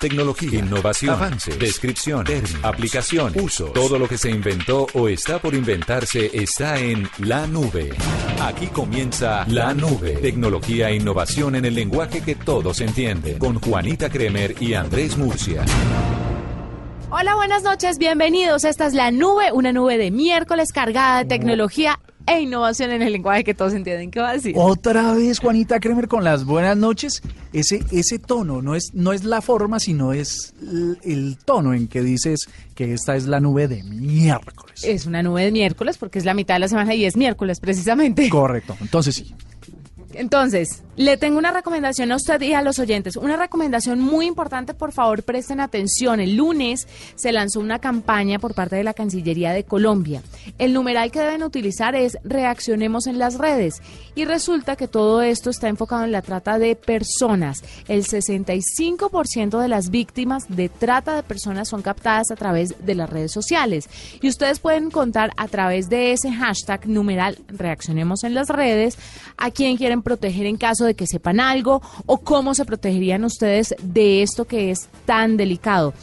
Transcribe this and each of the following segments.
Tecnología, innovación, avance, descripción, términos, aplicación, uso. Todo lo que se inventó o está por inventarse está en la nube. Aquí comienza la nube. Tecnología e innovación en el lenguaje que todos entienden. Con Juanita Kremer y Andrés Murcia. Hola, buenas noches, bienvenidos. Esta es la nube, una nube de miércoles cargada de tecnología e innovación en el lenguaje que todos entienden. ¿Qué va a decir? Otra vez Juanita Kremer con las buenas noches. Ese, ese tono no es, no es la forma, sino es el, el tono en que dices que esta es la nube de miércoles. Es una nube de miércoles porque es la mitad de la semana y es miércoles precisamente. Correcto, entonces sí. Entonces, le tengo una recomendación a usted y a los oyentes. Una recomendación muy importante, por favor, presten atención. El lunes se lanzó una campaña por parte de la Cancillería de Colombia. El numeral que deben utilizar es reaccionemos en las redes. Y resulta que todo esto está enfocado en la trata de personas. El 65% de las víctimas de trata de personas son captadas a través de las redes sociales. Y ustedes pueden contar a través de ese hashtag numeral reaccionemos en las redes a quién quieren proteger en caso de que sepan algo o cómo se protegerían ustedes de esto que es tan delicado.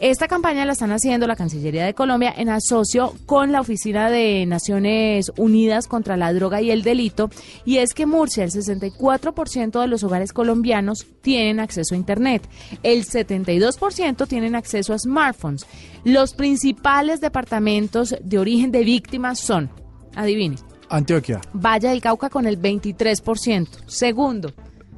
Esta campaña la están haciendo la Cancillería de Colombia en asocio con la Oficina de Naciones Unidas contra la Droga y el Delito. Y es que Murcia, el 64% de los hogares colombianos tienen acceso a Internet. El 72% tienen acceso a smartphones. Los principales departamentos de origen de víctimas son, adivine, Antioquia, Valle del Cauca con el 23%. Segundo,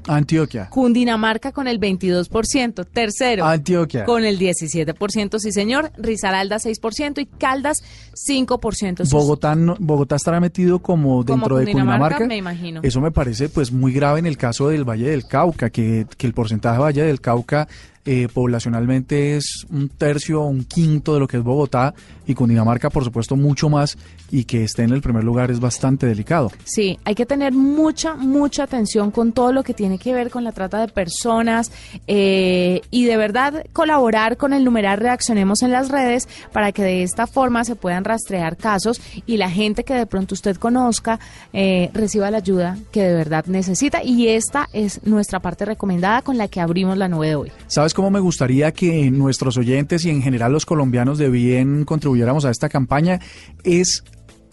Antioquia, Cundinamarca con el 22%. Tercero, Antioquia. con el 17%, sí señor. Risaralda 6% y Caldas 5%. Eso es- Bogotá, no- Bogotá estará metido como dentro de Cundinamarca, Cundinamarca. me imagino. Eso me parece pues muy grave en el caso del Valle del Cauca, que, que el porcentaje de Valle del Cauca eh, poblacionalmente es un tercio o un quinto de lo que es Bogotá y Cundinamarca por supuesto mucho más y que esté en el primer lugar es bastante delicado. Sí, hay que tener mucha, mucha atención con todo lo que tiene que ver con la trata de personas eh, y de verdad colaborar con el numeral Reaccionemos en las redes para que de esta forma se puedan rastrear casos y la gente que de pronto usted conozca eh, reciba la ayuda que de verdad necesita y esta es nuestra parte recomendada con la que abrimos la nube de hoy. ¿Sabes cómo me gustaría que nuestros oyentes y en general los colombianos de bien contribuyéramos a esta campaña? Es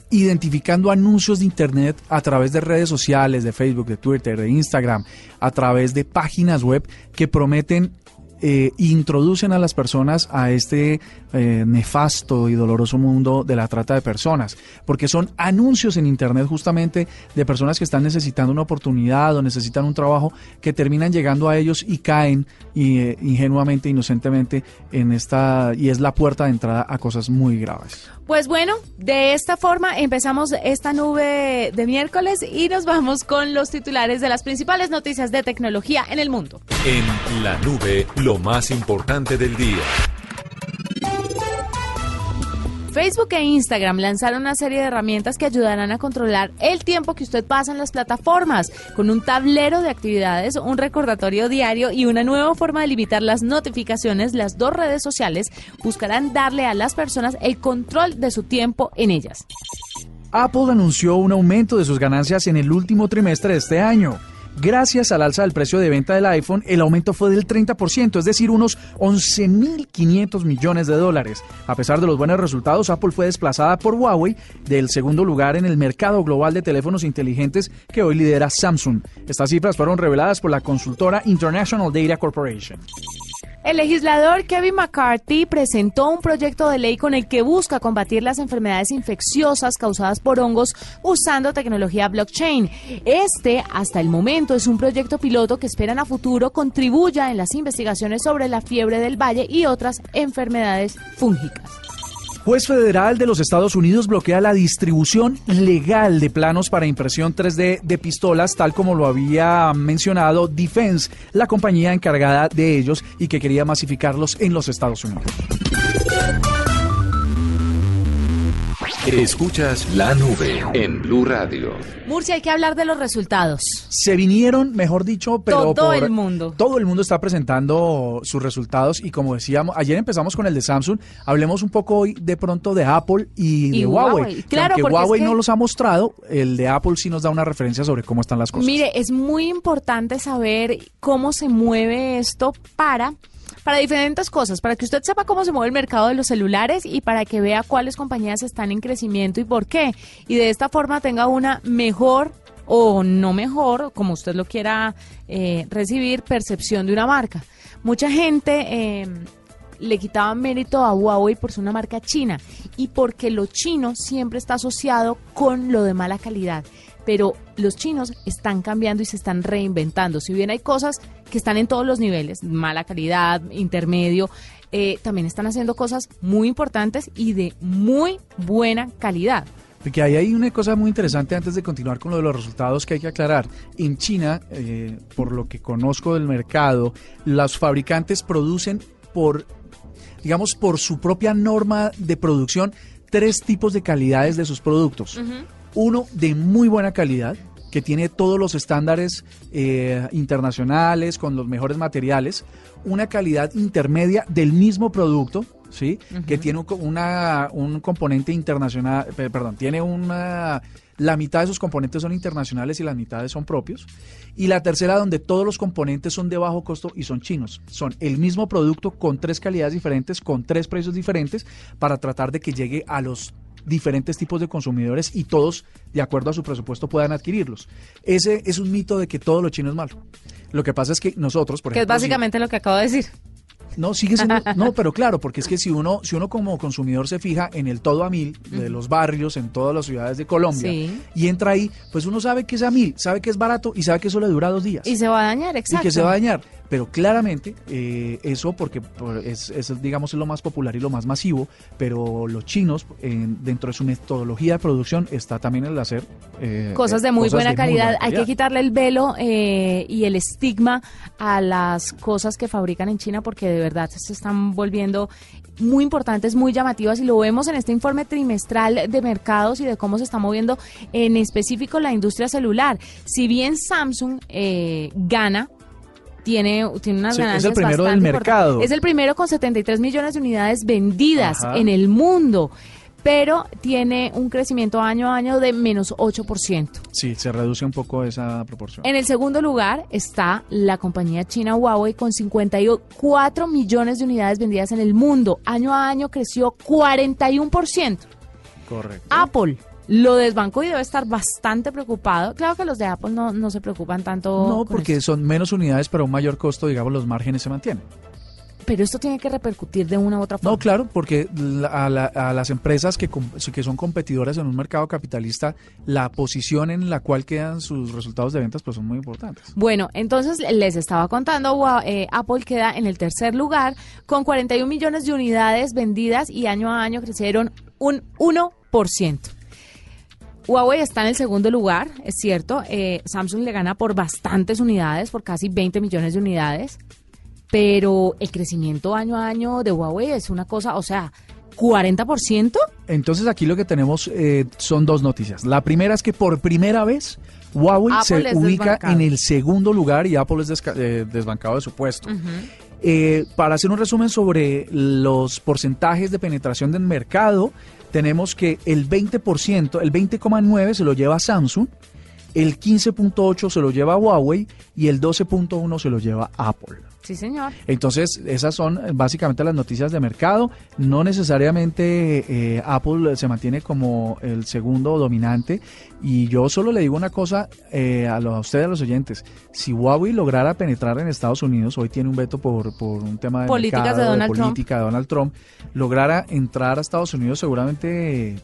identificando anuncios de Internet a través de redes sociales, de Facebook, de Twitter, de Instagram, a través de páginas web que prometen eh, introducen a las personas a este eh, nefasto y doloroso mundo de la trata de personas, porque son anuncios en Internet justamente de personas que están necesitando una oportunidad o necesitan un trabajo que terminan llegando a ellos y caen y, eh, ingenuamente, inocentemente en esta y es la puerta de entrada a cosas muy graves. Pues bueno, de esta forma empezamos esta nube de miércoles y nos vamos con los titulares de las principales noticias de tecnología en el mundo. En la nube, lo más importante del día. Facebook e Instagram lanzaron una serie de herramientas que ayudarán a controlar el tiempo que usted pasa en las plataformas, con un tablero de actividades, un recordatorio diario y una nueva forma de limitar las notificaciones. Las dos redes sociales buscarán darle a las personas el control de su tiempo en ellas. Apple anunció un aumento de sus ganancias en el último trimestre de este año. Gracias al alza del precio de venta del iPhone, el aumento fue del 30%, es decir, unos 11.500 millones de dólares. A pesar de los buenos resultados, Apple fue desplazada por Huawei del segundo lugar en el mercado global de teléfonos inteligentes que hoy lidera Samsung. Estas cifras fueron reveladas por la consultora International Data Corporation. El legislador Kevin McCarthy presentó un proyecto de ley con el que busca combatir las enfermedades infecciosas causadas por hongos usando tecnología blockchain. Este, hasta el momento, es un proyecto piloto que esperan a futuro contribuya en las investigaciones sobre la fiebre del valle y otras enfermedades fúngicas. Juez federal de los Estados Unidos bloquea la distribución legal de planos para impresión 3D de pistolas, tal como lo había mencionado Defense, la compañía encargada de ellos y que quería masificarlos en los Estados Unidos. Escuchas la nube en Blue Radio. Murcia, hay que hablar de los resultados. Se vinieron, mejor dicho, pero Todo por- el mundo. Todo el mundo está presentando sus resultados y como decíamos, ayer empezamos con el de Samsung, hablemos un poco hoy de pronto de Apple y, Y de Huawei. Huawei. que Claro, aunque es Huawei que- no los ha mostrado, el de Apple sí nos da una referencia sobre cómo están las cosas. Mire, es muy importante saber cómo se mueve esto para para diferentes cosas, para que usted sepa cómo se mueve el mercado de los celulares y para que vea cuáles compañías están en crecimiento y por qué. Y de esta forma tenga una mejor o no mejor, como usted lo quiera eh, recibir, percepción de una marca. Mucha gente eh, le quitaba mérito a Huawei por ser una marca china y porque lo chino siempre está asociado con lo de mala calidad. Pero los chinos están cambiando y se están reinventando. Si bien hay cosas que están en todos los niveles, mala calidad, intermedio, eh, también están haciendo cosas muy importantes y de muy buena calidad. Porque ahí hay una cosa muy interesante antes de continuar con lo de los resultados que hay que aclarar. En China, eh, por lo que conozco del mercado, los fabricantes producen por, digamos, por su propia norma de producción, tres tipos de calidades de sus productos. Uno de muy buena calidad, que tiene todos los estándares eh, internacionales, con los mejores materiales. Una calidad intermedia del mismo producto, ¿sí? Que tiene un, co- una- un componente internacional, pe- perdón, tiene una... La mitad de sus componentes son internacionales y las mitades son propios. Y la tercera, donde todos los componentes son de bajo costo y son chinos. Son el mismo producto con tres calidades diferentes, con tres precios diferentes, para tratar de que llegue a los diferentes tipos de consumidores y todos, de acuerdo a su presupuesto, puedan adquirirlos. Ese es un mito de que todo lo chino es malo. Lo que pasa es que nosotros, por que es ejemplo, si- básicamente lo que acabo de decir. no, sigue siendo. No, pero claro, porque es que si uno, si uno como consumidor se fija en el todo a mil de los barrios, en todas las ciudades de Colombia, Sí. y entra ahí, pues uno sabe que es a mil, sabe que es barato y sabe que eso le dura dos días. Y se va a dañar, y exacto. que se va a dañar. Pero claramente, eh, eso porque por- es, es, digamos, es lo más popular y lo más masivo, pero los chinos, en- dentro de su metodología de producción, está también el hacer eh, cosas de eh, muy buena de calidad. Hay que quitarle el velo eh, y el estigma a las cosas que fabrican en China porque de verdad se están volviendo muy importantes, muy llamativas y lo vemos en este informe trimestral de mercados y de cómo se está moviendo en específico la industria celular. Si bien Samsung eh, gana tiene, tiene unas Sí, es el ganancias primero del bastante mercado. importantes. Es el primero con 73 millones de unidades vendidas Ajá. en el mundo, pero tiene un crecimiento año a año de menos 8%. Sí, se reduce un poco esa proporción. En el segundo lugar está la compañía china Huawei con 54 millones de unidades vendidas en el mundo. Año a año creció 41%. Correcto. Apple lo desbancó y debe estar bastante preocupado. Claro que los de Apple no, no se preocupan tanto. No, porque esto. son menos unidades, pero a un mayor costo, digamos, los márgenes se mantienen. Pero esto tiene que repercutir de una u otra forma. No, claro, porque a, la- a las empresas que, son competidoras en un mercado capitalista, la posición en la cual quedan sus resultados de ventas pues son muy importantes. Bueno, entonces les estaba contando, eh, Apple queda en el tercer lugar con 41 millones de unidades vendidas y año a año crecieron un 1%. Huawei está en el segundo lugar, es cierto. eh, Samsung le gana por bastantes unidades, por casi 20 millones de unidades. Pero el crecimiento año a año de Huawei es una cosa, o sea, 40%. Entonces aquí lo que tenemos eh, son dos noticias. La primera es que por primera vez Huawei Apple se ubica desbancado. en el segundo lugar y Apple es desca- eh, desbancado de su puesto. Eh, para hacer un resumen sobre los porcentajes de penetración del mercado, tenemos que el 20%, el 20,9% se lo lleva Samsung, el 15,8% se lo lleva Huawei y el 12,1% se lo lleva Apple. Sí, señor. Entonces, esas son eh, básicamente las noticias de mercado. No necesariamente eh, Apple se mantiene como el segundo dominante. Y yo solo le digo una cosa eh, a, los, a ustedes, a los oyentes. Si Huawei lograra penetrar en Estados Unidos, hoy tiene un veto por, por un tema de Políticas mercado, de Donald Trump. política de Donald Trump, lograra entrar a Estados Unidos, seguramente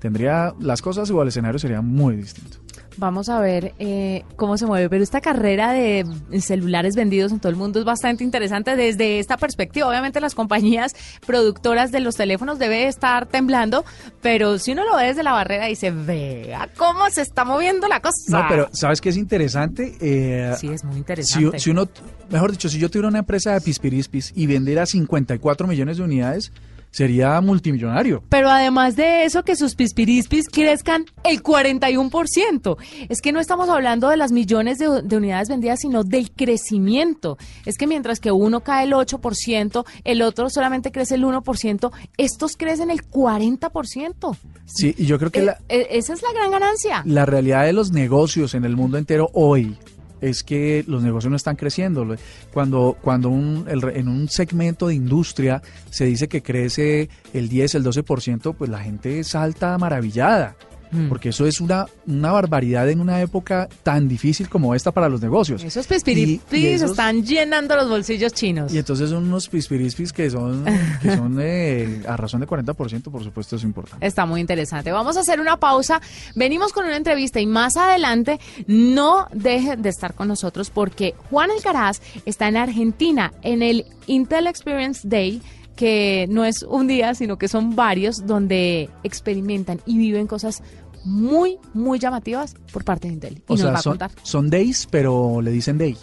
tendría las cosas o el escenario sería muy distinto. Vamos a ver eh, cómo se mueve. Pero esta carrera de celulares vendidos en todo el mundo es bastante interesante desde esta perspectiva. Obviamente las compañías productoras de los teléfonos deben estar temblando, pero si uno lo ve desde la barrera dice, vea cómo se está moviendo la cosa. No, pero ¿sabes qué es interesante? Eh, sí, es muy interesante. Si, uno, mejor dicho, si yo tuviera una empresa de pispirispis y vendiera 54 millones de unidades, sería multimillonario. Pero además de eso, que sus pispirispis crezcan el 41%. Es que no estamos hablando de las millones de, unidades vendidas, sino del crecimiento. Es que mientras que uno cae el 8%, el otro solamente crece el 1%, estos crecen el 40%. Sí, y yo creo que eh, eh, esa es la gran ganancia. La realidad de los negocios en el mundo entero hoy es que los negocios no están creciendo. Cuando, cuando un, en un segmento de industria se dice que crece el 10, el 12%, pues la gente salta maravillada. Mm. porque eso es una, una barbaridad en una época tan difícil como esta para los negocios. Esos pispirispis están llenando los bolsillos chinos. Y entonces son unos pispirispis que son, que son eh, a razón de 40%, por supuesto es importante. Está muy interesante. Vamos a hacer una pausa. Venimos con una entrevista y más adelante no dejen de estar con nosotros porque Juan Alcaraz está en Argentina en el Intel Experience Day que no es un día, sino que son varios donde experimentan y viven cosas muy, muy llamativas por parte de Intel. Y nos va a son, contar. son days, pero le dicen day.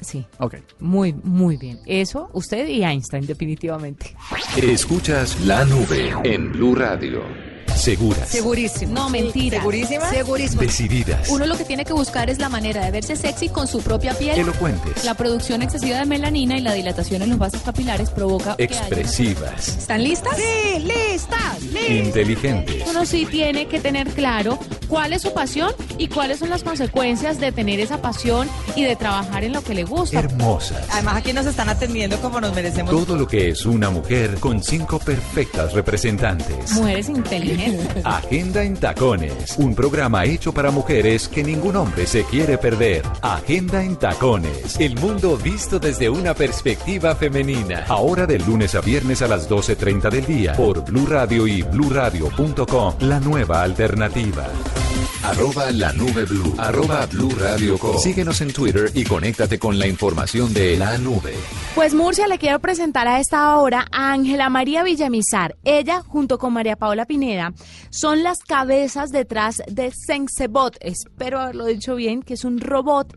Sí. Ok. Muy, muy bien. Eso, usted y Einstein, definitivamente. Escuchas la nube en Blue Radio. Seguras. Segurísimo. No, mentira. ¿Segurísima? Segurísimo. Decididas. Uno lo que tiene que buscar es la manera de verse sexy con su propia piel. Elocuentes. La producción excesiva de melanina y la dilatación en los vasos capilares provoca. Expresivas. ¿Están listas? Sí, listas. listas. Inteligentes. Uno sí tiene que tener claro cuál es su pasión y cuáles son las consecuencias de tener esa pasión y de trabajar en lo que le gusta. Hermosas. Además, aquí nos están atendiendo como nos merecemos. Todo lo que es una mujer con cinco perfectas representantes. Mujeres inteligentes. Agenda en Tacones, un programa hecho para mujeres que ningún hombre se quiere perder. Agenda en Tacones, el mundo visto desde una perspectiva femenina. Ahora de lunes a viernes a las 12.30 del día por Blue Radio y bluradio.com, la nueva alternativa. Arroba la nube blue. Arroba blue radio Síguenos en Twitter y conéctate con la información de la nube. Pues Murcia le quiero presentar a esta hora a Ángela María Villamizar. Ella, junto con María Paula Pineda, son las cabezas detrás de Sensebot. Espero haberlo dicho bien, que es un robot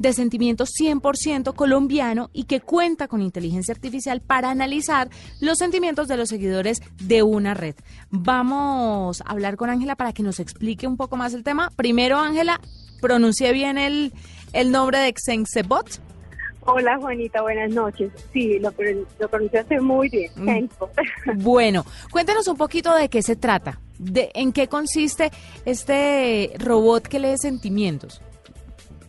de sentimiento 100% colombiano y que cuenta con inteligencia artificial para analizar los sentimientos de los seguidores de una red. Vamos a hablar con Ángela para que nos explique un poco más el tema. Primero, Ángela, pronuncie bien el, el nombre de Xensebot. Hola Juanita, buenas noches. Sí, lo, lo pronunciaste muy bien. Mm. Bueno, cuéntenos un poquito de qué se trata, de en qué consiste este robot que lee sentimientos.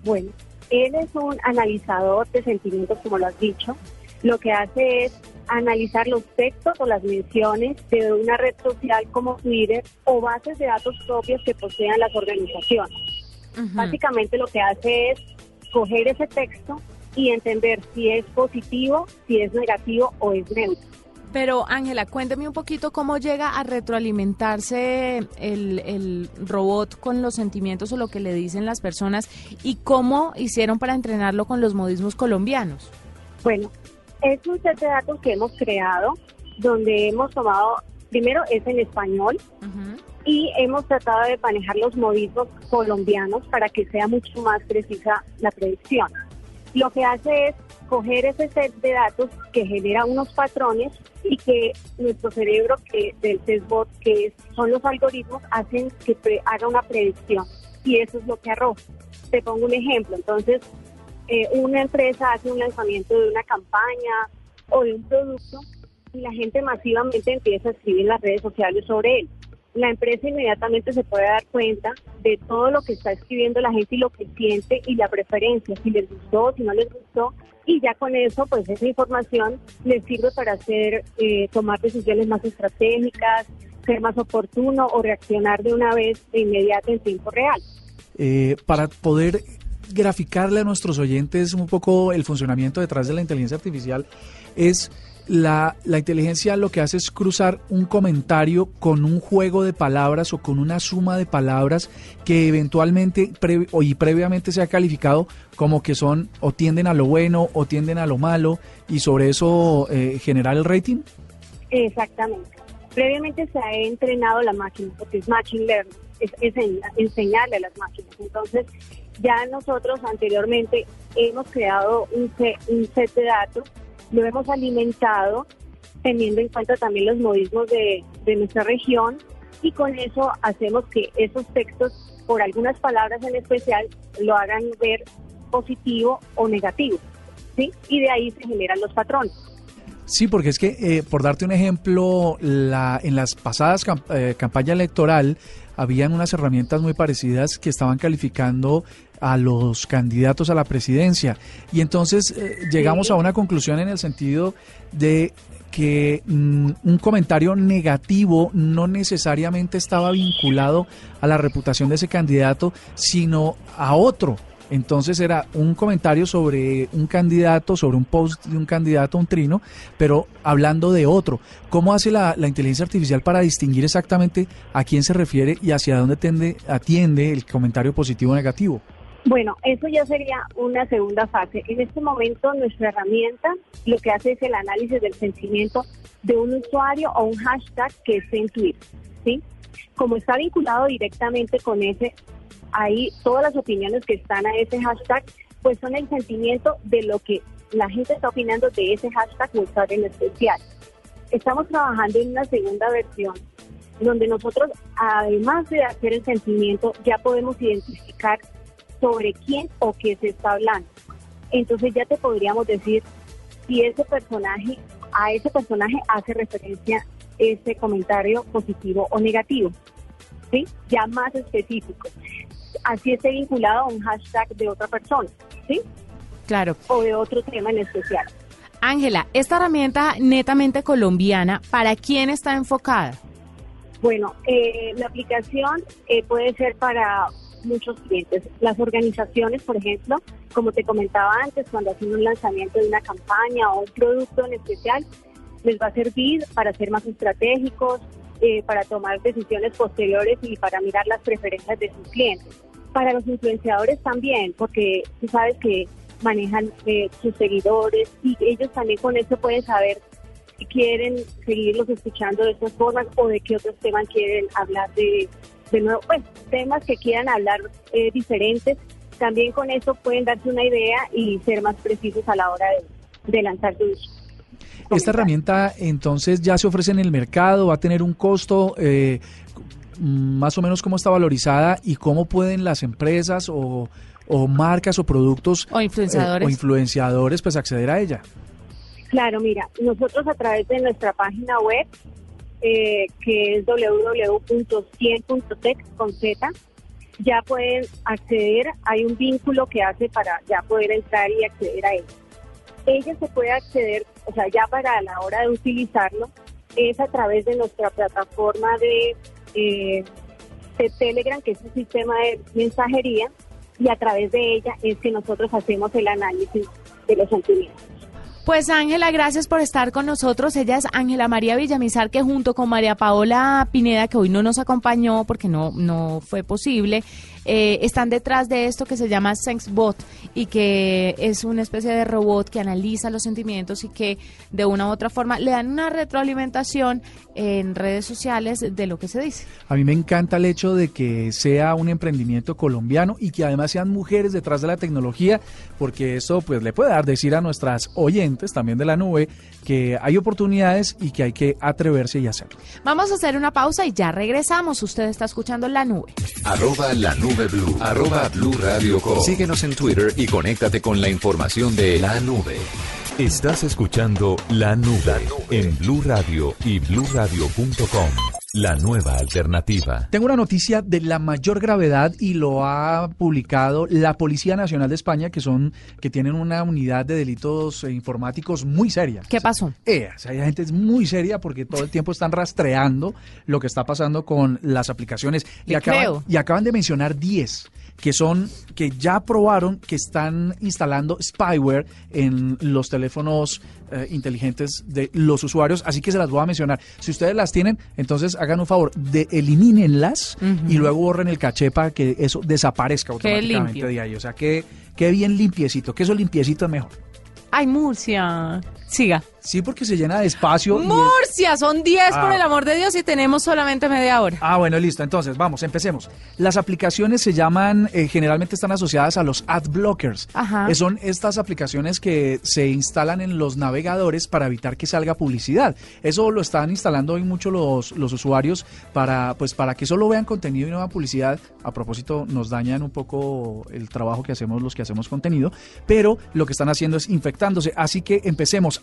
Bueno, él es un analizador de sentimientos, como lo has dicho. Lo que hace es analizar los textos o las menciones de una red social como Twitter o bases de datos propios que posean las organizaciones. Básicamente lo que hace es coger ese texto y entender si es positivo, si es negativo o es neutro. Pero Ángela, cuénteme un poquito cómo llega a retroalimentarse el, el, robot con los sentimientos o lo que le dicen las personas y cómo hicieron para entrenarlo con los modismos colombianos. Bueno, es un set de datos que hemos creado donde hemos tomado, primero es en español y hemos tratado de manejar los modismos colombianos para que sea mucho más precisa la predicción. Lo que hace es coger ese set de datos que genera unos patrones y que nuestro cerebro que del testbot, que son los algoritmos, hacen que haga una predicción. Y eso es lo que arroja. Te pongo un ejemplo, entonces eh, una empresa hace un lanzamiento de una campaña o de un producto y la gente masivamente empieza a escribir en las redes sociales sobre él la empresa inmediatamente se puede dar cuenta de todo lo que está escribiendo la gente y lo que siente y la preferencia, si les gustó, si no les gustó, y ya con eso, pues esa información les sirve para hacer, eh, tomar decisiones más estratégicas, ser más oportuno o reaccionar de una vez de inmediato en tiempo real. Eh, para poder graficarle a nuestros oyentes un poco el funcionamiento detrás de la inteligencia artificial, es la, la, inteligencia lo que hace es cruzar un comentario con un juego de palabras o con una suma de palabras que eventualmente o y previamente se ha calificado como que son o tienden a lo bueno o tienden a lo malo y sobre eso eh, generar el rating. Exactamente. Previamente se ha entrenado la máquina, porque es machine learning, es, enseñarle a las máquinas. Entonces, ya nosotros anteriormente hemos creado un un set de datos lo hemos alimentado teniendo en cuenta también los modismos de, nuestra región y con eso hacemos que esos textos, por algunas palabras en especial, lo hagan ver positivo o negativo. ¿sí? Y de ahí se generan los patrones. Sí, porque es que, eh, por darte un ejemplo, la, en las pasadas eh, campaña electoral habían unas herramientas muy parecidas que estaban calificando a los candidatos a la presidencia. Y entonces eh, llegamos a una conclusión en el sentido de que mm, un comentario negativo no necesariamente estaba vinculado a la reputación de ese candidato, sino a otro. Entonces era un comentario sobre un candidato, sobre un post de un candidato, un trino, pero hablando de otro. ¿Cómo hace la, inteligencia artificial para distinguir exactamente a quién se refiere y hacia dónde tende, atiende el comentario positivo o negativo? Bueno, eso ya sería una segunda fase. En este momento nuestra herramienta lo que hace es el análisis del sentimiento de un usuario o un hashtag que esté en Twitter, ¿sí? Como está vinculado directamente con ese, ahí todas las opiniones que están a ese hashtag, pues son el sentimiento de lo que la gente está opinando de ese hashtag usuario en especial. Estamos trabajando en una segunda versión donde nosotros, además de hacer el sentimiento, ya podemos identificar sobre quién o qué se está hablando. Entonces ya te podríamos decir si ese personaje, a ese personaje hace referencia ese comentario positivo o negativo, ¿sí? Ya más específico. Así esté vinculado a un hashtag de otra persona, ¿sí? Claro. O de otro tema en especial. Ángela, esta herramienta netamente colombiana, ¿para quién está enfocada? Bueno, eh, la aplicación eh, puede ser para muchos clientes. Las organizaciones, por ejemplo, como te comentaba antes, cuando hacen un lanzamiento de una campaña o un producto en especial, les va a servir para ser más estratégicos, eh, para tomar decisiones posteriores y para mirar las preferencias de sus clientes. Para los influenciadores también, porque tú sabes que manejan eh, sus seguidores y ellos también con eso pueden saber si quieren seguirlos escuchando de estas formas o de qué otros temas quieren hablar de, de nuevo, pues temas que quieran hablar eh, diferentes, también con eso pueden darse una idea y ser más precisos a la hora de, lanzar sus esta herramienta entonces ya se ofrece en el mercado, va a tener un costo, eh, más o menos cómo está valorizada y cómo pueden las empresas o, marcas o productos o influenciadores. Eh, o influenciadores pues acceder a ella. Claro, mira, nosotros a través de nuestra página web eh, que es www.100.tech con Z. Ya pueden acceder, hay un vínculo que hace para ya poder entrar y acceder a él. Ella se puede acceder, o sea, ya para la hora de utilizarlo, es a través de nuestra plataforma de, eh, de Telegram, que es un sistema de mensajería, y a través de ella es que nosotros hacemos el análisis de los sentimientos. Pues Ángela, gracias por estar con nosotros. Ella es Ángela María Villamizar, que junto con María Paola Pineda, que hoy no nos acompañó porque no, no fue posible, eh, están detrás de esto que se llama SenseBot y que es una especie de robot que analiza los sentimientos y que de una u otra forma le dan una retroalimentación en redes sociales de lo que se dice. A mí me encanta el hecho de que sea un emprendimiento colombiano y que además sean mujeres detrás de la tecnología, porque eso pues le puede dar decir a nuestras oyentes también de la nube que hay oportunidades y que hay que atreverse y hacerlo. Vamos a hacer una pausa y ya regresamos. Usted está escuchando La Nube. Arroba La Nube Blue. Arroba Blue Radio Síguenos en Twitter y conéctate con la información de La Nube. Estás escuchando La Nube, en Blue Radio y bluradio.com. La nueva alternativa. Tengo una noticia de la mayor gravedad y lo ha publicado la Policía Nacional de España, que son que tienen una unidad de delitos informáticos muy seria. ¿Qué pasó? Eh, o sea, hay gente es muy seria porque todo el tiempo están rastreando lo que está pasando con las aplicaciones y Le acaban, creo. y acaban de mencionar 10 que son que ya probaron que están instalando spyware en los teléfonos eh, inteligentes de los usuarios, así que se las voy a mencionar. Si ustedes las tienen, entonces hagan un favor de elimínenlas y luego borren el caché para que eso desaparezca automáticamente de ahí. O sea, que, que bien limpiecito, que eso limpiecito es mejor. Ay, Murcia. Siga. Sí, porque se llena de espacio. es- Murcia, son 10 por Ah. el amor de Dios y tenemos solamente media hora. Ah, bueno, listo. Entonces, vamos, empecemos. Las aplicaciones se llaman, eh, generalmente están asociadas a los ad blockers. Ajá. Eh, son estas aplicaciones que se instalan en los navegadores para evitar que salga publicidad. Eso lo están instalando hoy mucho los, los usuarios para, pues, para que solo vean contenido y no vean publicidad. A propósito, nos dañan un poco el trabajo que hacemos los que hacemos contenido, pero lo que están haciendo es infectándose. Así que empecemos.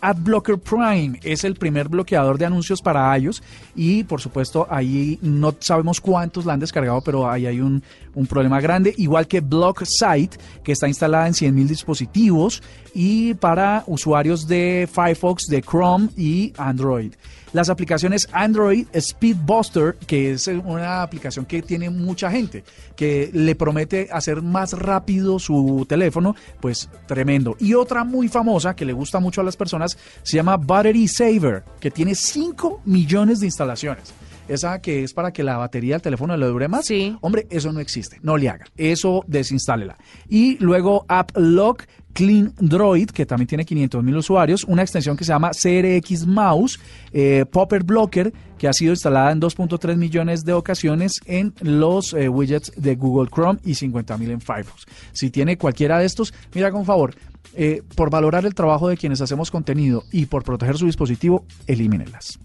Prime es el primer bloqueador de anuncios para iOS y por supuesto ahí no sabemos cuántos la han descargado, pero ahí hay un, un problema grande. Igual que Block Site, que está instalada en 100.000 dispositivos y para usuarios de Firefox, de Chrome y Android. Las aplicaciones Android Speedbuster, que es una aplicación que tiene mucha gente, que le promete hacer más rápido su teléfono, pues tremendo. Y otra muy famosa que le gusta mucho a las personas se llama Battery Saver, que tiene 5 millones de instalaciones. Esa que es para que la batería del teléfono le dure más. Sí. Hombre, eso no existe. No le haga. Eso desinstálela. Y luego AppLock Clean Droid, que también tiene 500 mil usuarios, una extensión que se llama CRX Mouse, eh, Popper Blocker, que ha sido instalada en 2.3 millones de ocasiones en los eh, widgets de Google Chrome y 50 mil en Firefox. Si tiene cualquiera de estos, mira con favor, eh, por valorar el trabajo de quienes hacemos contenido y por proteger su dispositivo, elimínenlas.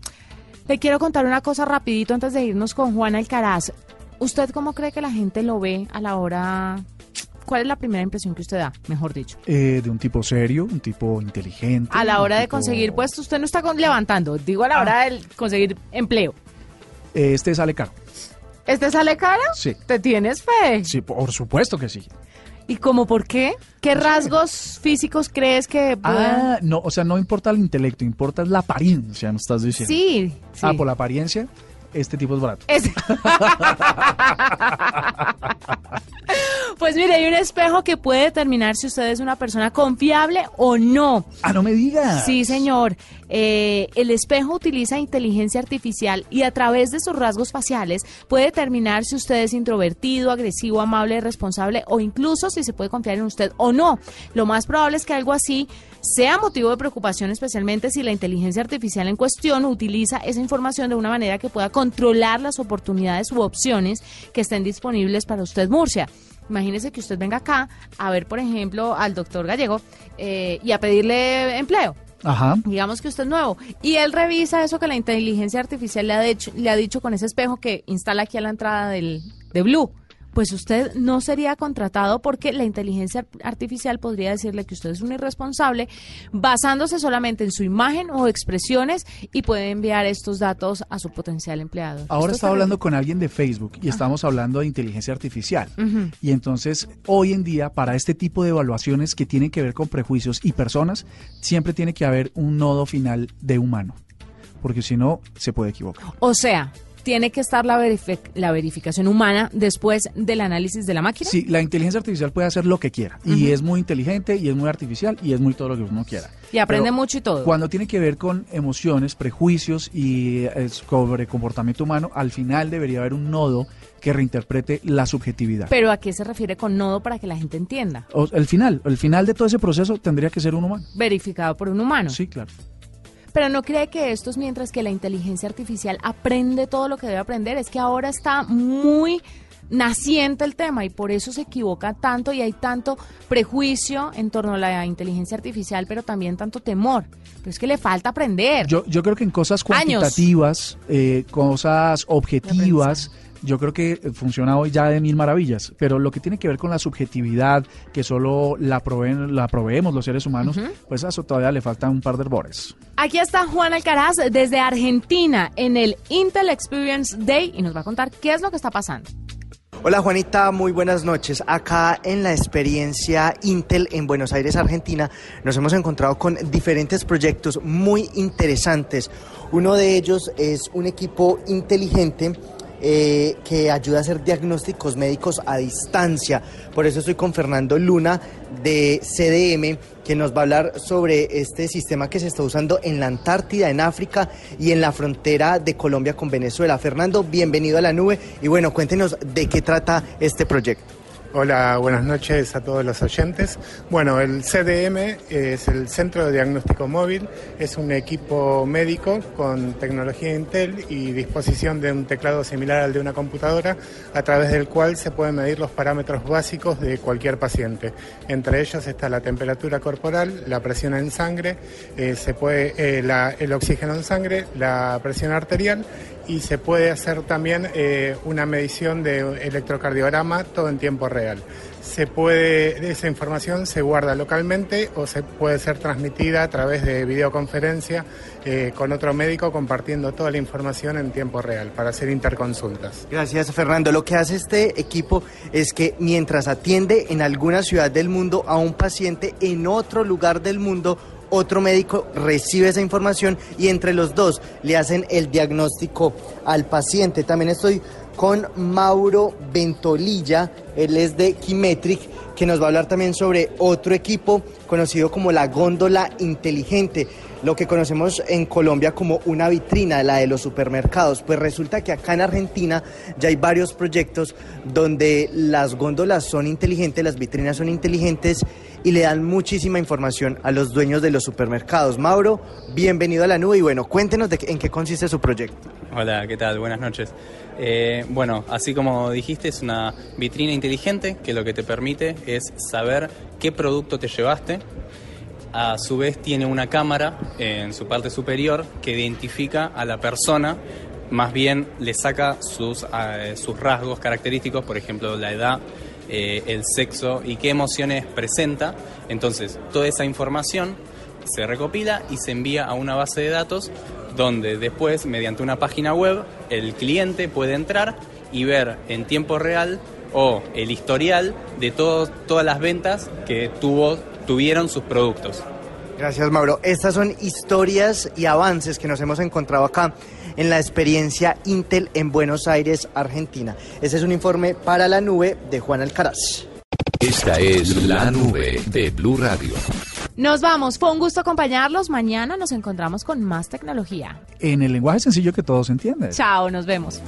Le quiero contar una cosa rapidito antes de irnos con Juan Alcaraz. ¿Usted cómo cree que la gente lo ve a la hora... ¿Cuál es la primera impresión que usted da, mejor dicho? Eh, de un tipo serio, un tipo inteligente. A la hora de tipo- conseguir puesto, usted no está con- levantando, digo a la Ah. hora de conseguir empleo. Eh, Este sale caro. ¿Este sale cara? Sí. ¿Te tienes fe? Sí, por supuesto que sí. ¿Y cómo por qué? ¿Qué rasgos físicos crees que puedan...? Ah, no, o sea, no importa el intelecto, importa la apariencia, me estás diciendo. sí, sí. Ah, por la apariencia, este tipo es barato. Es- pues mire, hay un espejo que puede determinar si usted es una persona confiable o no. Ah, no me digas. Sí, señor. Eh, el espejo utiliza inteligencia artificial y a través de sus rasgos faciales puede determinar si usted es introvertido, agresivo, amable, responsable o incluso si se puede confiar en usted o no. Lo más probable es que algo así sea motivo de preocupación, especialmente si la inteligencia artificial en cuestión utiliza esa información de una manera que pueda controlar las oportunidades u opciones que estén disponibles para usted, Murcia. Imagínese que usted venga acá a ver, por ejemplo, al doctor Gallego eh, y a pedirle empleo Ajá. digamos que usted es nuevo, y él revisa eso que la inteligencia artificial le ha, dicho, le ha dicho con ese espejo que instala aquí a la entrada del, de Blue. Pues usted no sería contratado porque la inteligencia artificial podría decirle que usted es un irresponsable basándose solamente en su imagen o expresiones y puede enviar estos datos a su potencial empleado. Ahora estaba hablando con alguien de Facebook y estamos hablando de inteligencia artificial. Y entonces, hoy en día, para este tipo de evaluaciones que tienen que ver con prejuicios y personas, siempre tiene que haber un nodo final de humano. Porque si no, se puede equivocar. O sea, tiene que estar la, verifi- la verificación humana después del análisis de la máquina. Sí, la inteligencia artificial puede hacer lo que quiera. Y es muy inteligente, y es muy artificial, y es muy todo lo que uno quiera. Y aprende Pero mucho y todo. Cuando tiene que ver con emociones, prejuicios y eh, sobre comportamiento humano, al final debería haber un nodo que reinterprete la subjetividad. Pero ¿a qué se refiere con nodo para que la gente entienda? O- el final, el final de todo ese proceso tendría que ser un humano. Verificado por un humano. Sí, claro. Pero no cree que esto es mientras que la inteligencia artificial aprende todo lo que debe aprender. Es que ahora está muy naciente el tema y por eso se equivoca tanto y hay tanto prejuicio en torno a la inteligencia artificial, pero también tanto temor. Pero es que le falta aprender. Yo, yo creo que en cosas cuantitativas, eh, cosas objetivas, yo creo que funciona hoy ya de mil maravillas, pero lo que tiene que ver con la subjetividad, que solo la, proveen, la proveemos los seres humanos, pues a eso todavía le faltan un par de herbores. Aquí está Juan Alcaraz desde Argentina en el Intel Experience Day y nos va a contar qué es lo que está pasando. Hola Juanita, muy buenas noches. Acá en la experiencia Intel en Buenos Aires, Argentina, nos hemos encontrado con diferentes proyectos muy interesantes. Uno de ellos es un equipo inteligente eh, que ayuda a hacer diagnósticos médicos a distancia. Por eso estoy con Fernando Luna de CDM, que nos va a hablar sobre este sistema que se está usando en la Antártida, en África y en la frontera de Colombia con Venezuela. Fernando, bienvenido a la nube y bueno, cuéntenos de qué trata este proyecto. Hola, buenas noches a todos los oyentes. Bueno, el CDM es el Centro de Diagnóstico Móvil, es un equipo médico con tecnología Intel y disposición de un teclado similar al de una computadora, a través del cual se pueden medir los parámetros básicos de cualquier paciente. Entre ellos está la temperatura corporal, la presión en sangre, eh, se puede, eh, el oxígeno en sangre, la presión arterial y se puede hacer también eh, una medición de electrocardiograma todo en tiempo real. Se puede, esa información se guarda localmente o se puede ser transmitida a través de videoconferencia eh, con otro médico compartiendo toda la información en tiempo real para hacer interconsultas. Gracias Fernando. Lo que hace este equipo es que mientras atiende en alguna ciudad del mundo a un paciente en otro lugar del mundo, otro médico recibe esa información y entre los dos le hacen el diagnóstico al paciente. También estoy con Mauro Ventolilla, él es de Kimetric, que nos va a hablar también sobre otro equipo conocido como la góndola inteligente lo que conocemos en Colombia como una vitrina, la de los supermercados. Pues resulta que acá en Argentina ya hay varios proyectos donde las góndolas son inteligentes, las vitrinas son inteligentes y le dan muchísima información a los dueños de los supermercados. Mauro, bienvenido a la nube y bueno, cuéntenos de en qué consiste su proyecto. Hola, ¿qué tal? Buenas noches. Eh, bueno, así como dijiste, es una vitrina inteligente que lo que te permite es saber qué producto te llevaste a su vez tiene una cámara en su parte superior que identifica a la persona, más bien le saca sus, eh, sus rasgos característicos, por ejemplo, la edad, eh, el sexo y qué emociones presenta. Entonces, toda esa información se recopila y se envía a una base de datos donde después, mediante una página web, el cliente puede entrar y ver en tiempo real o el historial de todas las ventas que tuvo tuvieron sus productos. Gracias, Mauro. Estas son historias y avances que nos hemos encontrado acá en la experiencia Intel en Buenos Aires, Argentina. Ese es un informe para la nube de Juan Alcaraz. Esta es la nube de Blue Radio. Nos vamos, fue un gusto acompañarlos. Mañana nos encontramos con más tecnología. En el lenguaje sencillo que todos entienden. Chao, nos vemos.